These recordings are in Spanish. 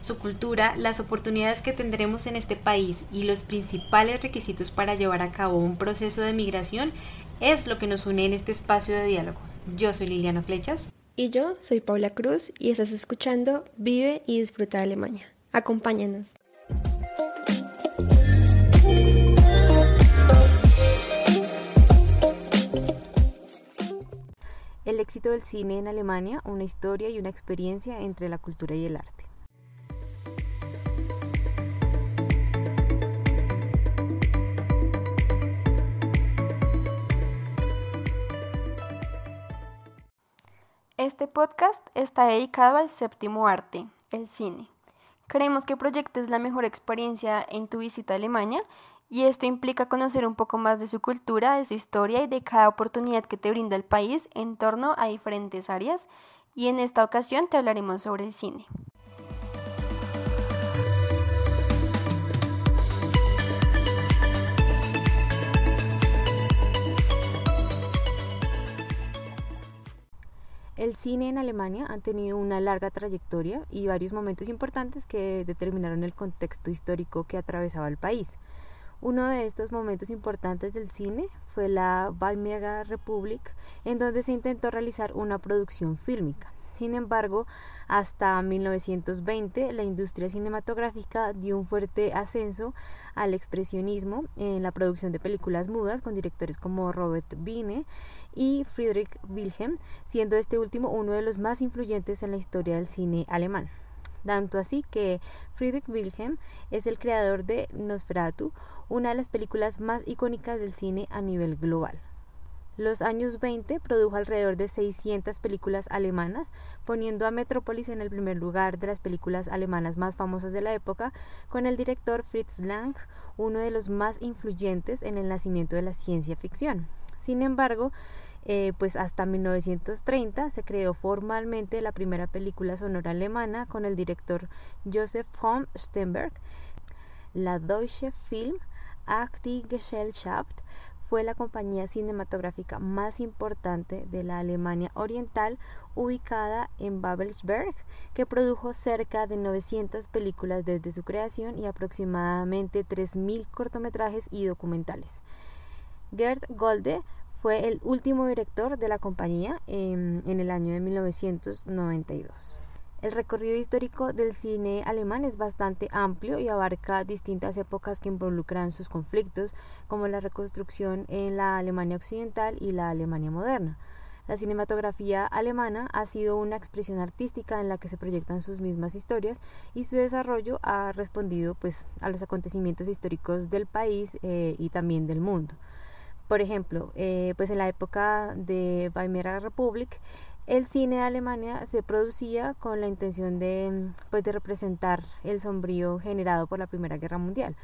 Su cultura, las oportunidades que tendremos en este país y los principales requisitos para llevar a cabo un proceso de migración es lo que nos une en este espacio de diálogo. Yo soy Liliana Flechas. Y yo soy Paula Cruz y estás escuchando Vive y Disfruta de Alemania. Acompáñanos. El éxito del cine en Alemania, una historia y una experiencia entre la cultura y el arte. Este podcast está dedicado al séptimo arte, el cine. Creemos que proyectes la mejor experiencia en tu visita a Alemania y esto implica conocer un poco más de su cultura, de su historia y de cada oportunidad que te brinda el país en torno a diferentes áreas. Y en esta ocasión te hablaremos sobre el cine. El cine en Alemania ha tenido una larga trayectoria y varios momentos importantes que determinaron el contexto histórico que atravesaba el país. Uno de estos momentos importantes del cine fue la Weimar Republic, en donde se intentó realizar una producción fílmica. Sin embargo, hasta 1920 la industria cinematográfica dio un fuerte ascenso al expresionismo en la producción de películas mudas con directores como Robert Wiene y Friedrich Wilhelm, siendo este último uno de los más influyentes en la historia del cine alemán tanto así que Friedrich Wilhelm es el creador de Nosferatu, una de las películas más icónicas del cine a nivel global. Los años 20 produjo alrededor de 600 películas alemanas, poniendo a Metrópolis en el primer lugar de las películas alemanas más famosas de la época, con el director Fritz Lang, uno de los más influyentes en el nacimiento de la ciencia ficción. Sin embargo, eh, pues hasta 1930 se creó formalmente la primera película sonora alemana con el director Joseph von Stenberg. La Deutsche Film Gesellschaft fue la compañía cinematográfica más importante de la Alemania Oriental ubicada en Babelsberg, que produjo cerca de 900 películas desde su creación y aproximadamente 3.000 cortometrajes y documentales. Gerd Golde fue el último director de la compañía en, el año de 1992. El recorrido histórico del cine alemán es bastante amplio y abarca distintas épocas que involucran sus conflictos, como la reconstrucción en la Alemania occidental y la Alemania moderna. La cinematografía alemana ha sido una expresión artística en la que se proyectan sus mismas historias y su desarrollo ha respondido pues, a los acontecimientos históricos del país eh, y también del mundo. Por ejemplo, eh, pues en la época de Weimar Republic, el cine de Alemania se producía con la intención de, pues, de representar el sombrío generado por la Primera Guerra Mundial.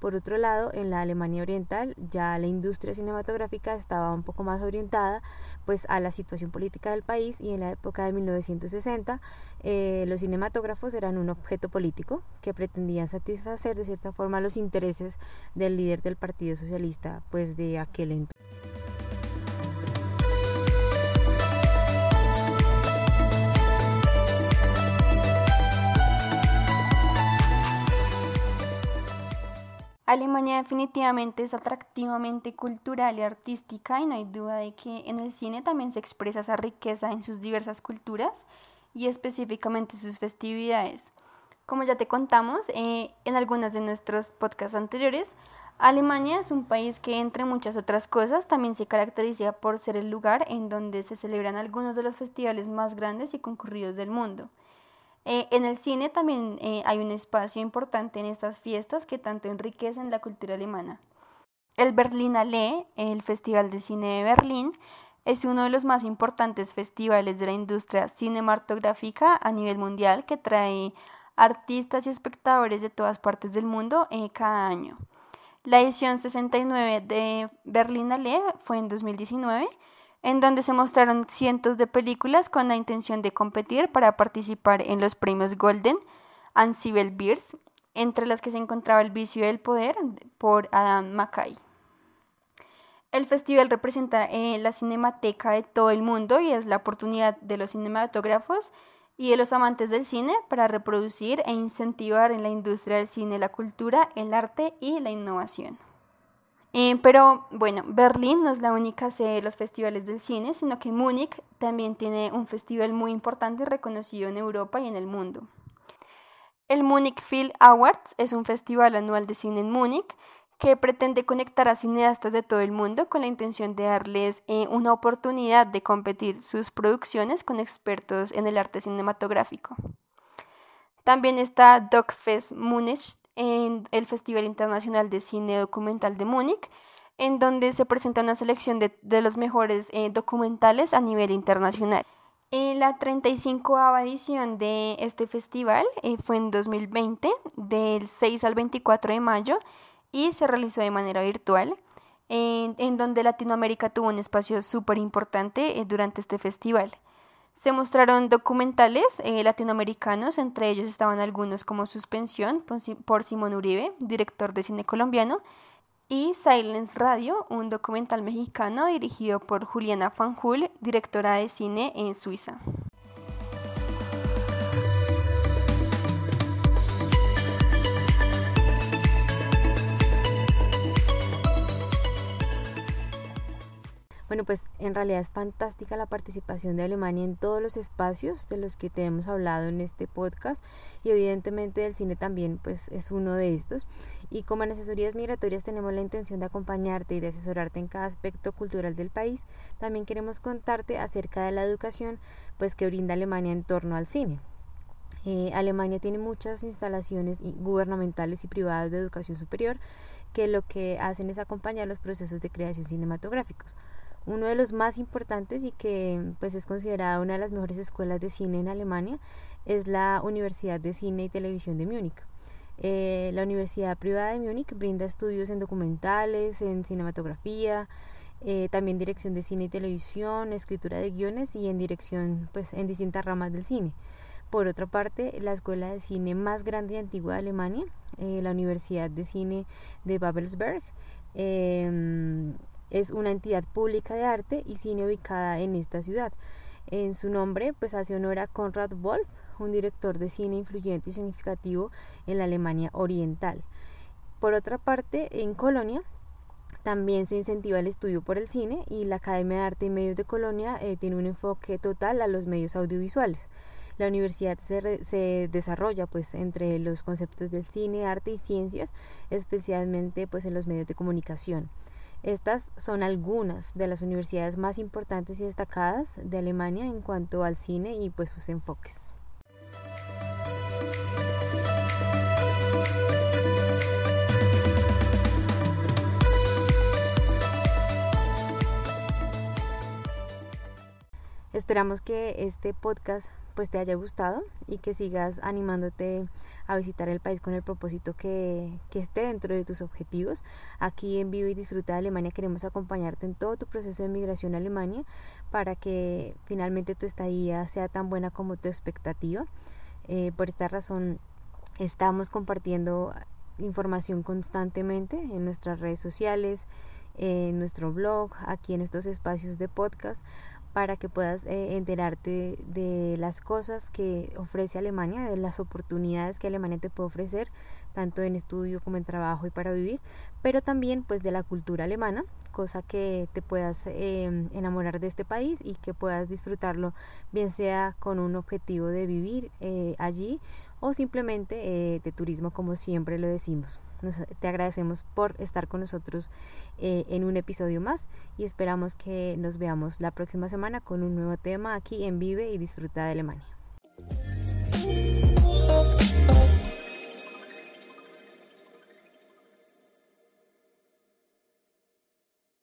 Por otro lado, en la Alemania Oriental ya la industria cinematográfica estaba un poco más orientada pues a la situación política del país y en la época de 1960 eh, los cinematógrafos eran un objeto político que pretendían satisfacer de cierta forma los intereses del líder del Partido Socialista pues de aquel entonces. Alemania definitivamente es atractivamente cultural y artística y no hay duda de que en el cine también se expresa esa riqueza en sus diversas culturas y específicamente sus festividades. Como ya te contamos eh, en algunas de nuestros podcasts anteriores, Alemania es un país que entre muchas otras cosas también se caracteriza por ser el lugar en donde se celebran algunos de los festivales más grandes y concurridos del mundo. Eh, en el cine también eh, hay un espacio importante en estas fiestas que tanto enriquecen la cultura alemana. El Berlinale, el Festival de Cine de Berlín, es uno de los más importantes festivales de la industria cinematográfica a nivel mundial que trae artistas y espectadores de todas partes del mundo eh, cada año. La edición 69 de Berlinale fue en 2019, en donde se mostraron cientos de películas con la intención de competir para participar en los premios Golden and Civil Beers, entre las que se encontraba El vicio del poder por Adam McKay. El festival representa eh, la cinemateca de todo el mundo y es la oportunidad de los cinematógrafos y de los amantes del cine para reproducir e incentivar en la industria del cine la cultura, el arte y la innovación. Eh, pero bueno, Berlín no es la única sede de los festivales del cine, sino que Múnich también tiene un festival muy importante y reconocido en Europa y en el mundo. El Munich Film Awards es un festival anual de cine en Múnich que pretende conectar a cineastas de todo el mundo con la intención de darles eh, una oportunidad de competir sus producciones con expertos en el arte cinematográfico. También está DocFest Múnich, en el Festival Internacional de Cine Documental de Múnich, en donde se presenta una selección de, los mejores eh, documentales a nivel internacional. En la 35 edición de este festival eh, fue en 2020, del 6 al 24 de mayo, y se realizó de manera virtual, en, donde Latinoamérica tuvo un espacio súper importante eh, durante este festival. Se mostraron documentales eh, latinoamericanos, entre ellos estaban algunos como Suspensión por Simón Uribe, director de cine colombiano, y Silence Radio, un documental mexicano dirigido por Juliana Fanjul, directora de cine en Suiza. Bueno, pues en realidad es fantástica la participación de Alemania en todos los espacios de los que te hemos hablado en este podcast y evidentemente el cine también pues es uno de estos. Y como en asesorías migratorias tenemos la intención de acompañarte y de asesorarte en cada aspecto cultural del país, también queremos contarte acerca de la educación pues que brinda Alemania en torno al cine. Eh, Alemania tiene muchas instalaciones gubernamentales y privadas de educación superior que lo que hacen es acompañar los procesos de creación cinematográficos. Uno de los más importantes y que pues es considerada una de las mejores escuelas de cine en Alemania es la Universidad de Cine y Televisión de Múnich. Eh, la Universidad Privada de Múnich brinda estudios en documentales, en cinematografía, eh, también dirección de cine y televisión, escritura de guiones y en dirección pues en distintas ramas del cine. Por otra parte, la escuela de cine más grande y antigua de Alemania, eh, la Universidad de Cine de Babelsberg, em, es una entidad pública de arte y cine ubicada en esta ciudad. En su nombre, pues hace honor a Konrad Wolf, un director de cine influyente y significativo en la Alemania Oriental. Por otra parte, en Colonia también se incentiva el estudio por el cine y la Academia de Arte y Medios de Colonia eh, tiene un enfoque total a los medios audiovisuales. La universidad se, se, desarrolla pues entre los conceptos del cine, arte y ciencias, especialmente pues en los medios de comunicación. Estas son algunas de las universidades más importantes y destacadas de Alemania en cuanto al cine y pues sus enfoques. Esperamos que este podcast pues te haya gustado y que sigas animándote a visitar el país con el propósito que, que, esté dentro de tus objetivos. Aquí en Vive y Disfruta de Alemania queremos acompañarte en todo tu proceso de migración a Alemania para que finalmente tu estadía sea tan buena como tu expectativa. Eh, por esta razón estamos compartiendo información constantemente en nuestras redes sociales, en nuestro blog, aquí en estos espacios de podcast para que puedas eh, enterarte de, las cosas que ofrece Alemania, de las oportunidades que Alemania te puede ofrecer, tanto en estudio como en trabajo y para vivir, pero también pues de la cultura alemana, cosa que te puedas em, enamorar de este país y que puedas disfrutarlo, bien sea con un objetivo de vivir eh, allí o simplemente eh, de turismo como siempre lo decimos te agradecemos por estar con nosotros eh, en un episodio más y esperamos que nos veamos la próxima semana con un nuevo tema aquí en Vive y Disfruta de Alemania.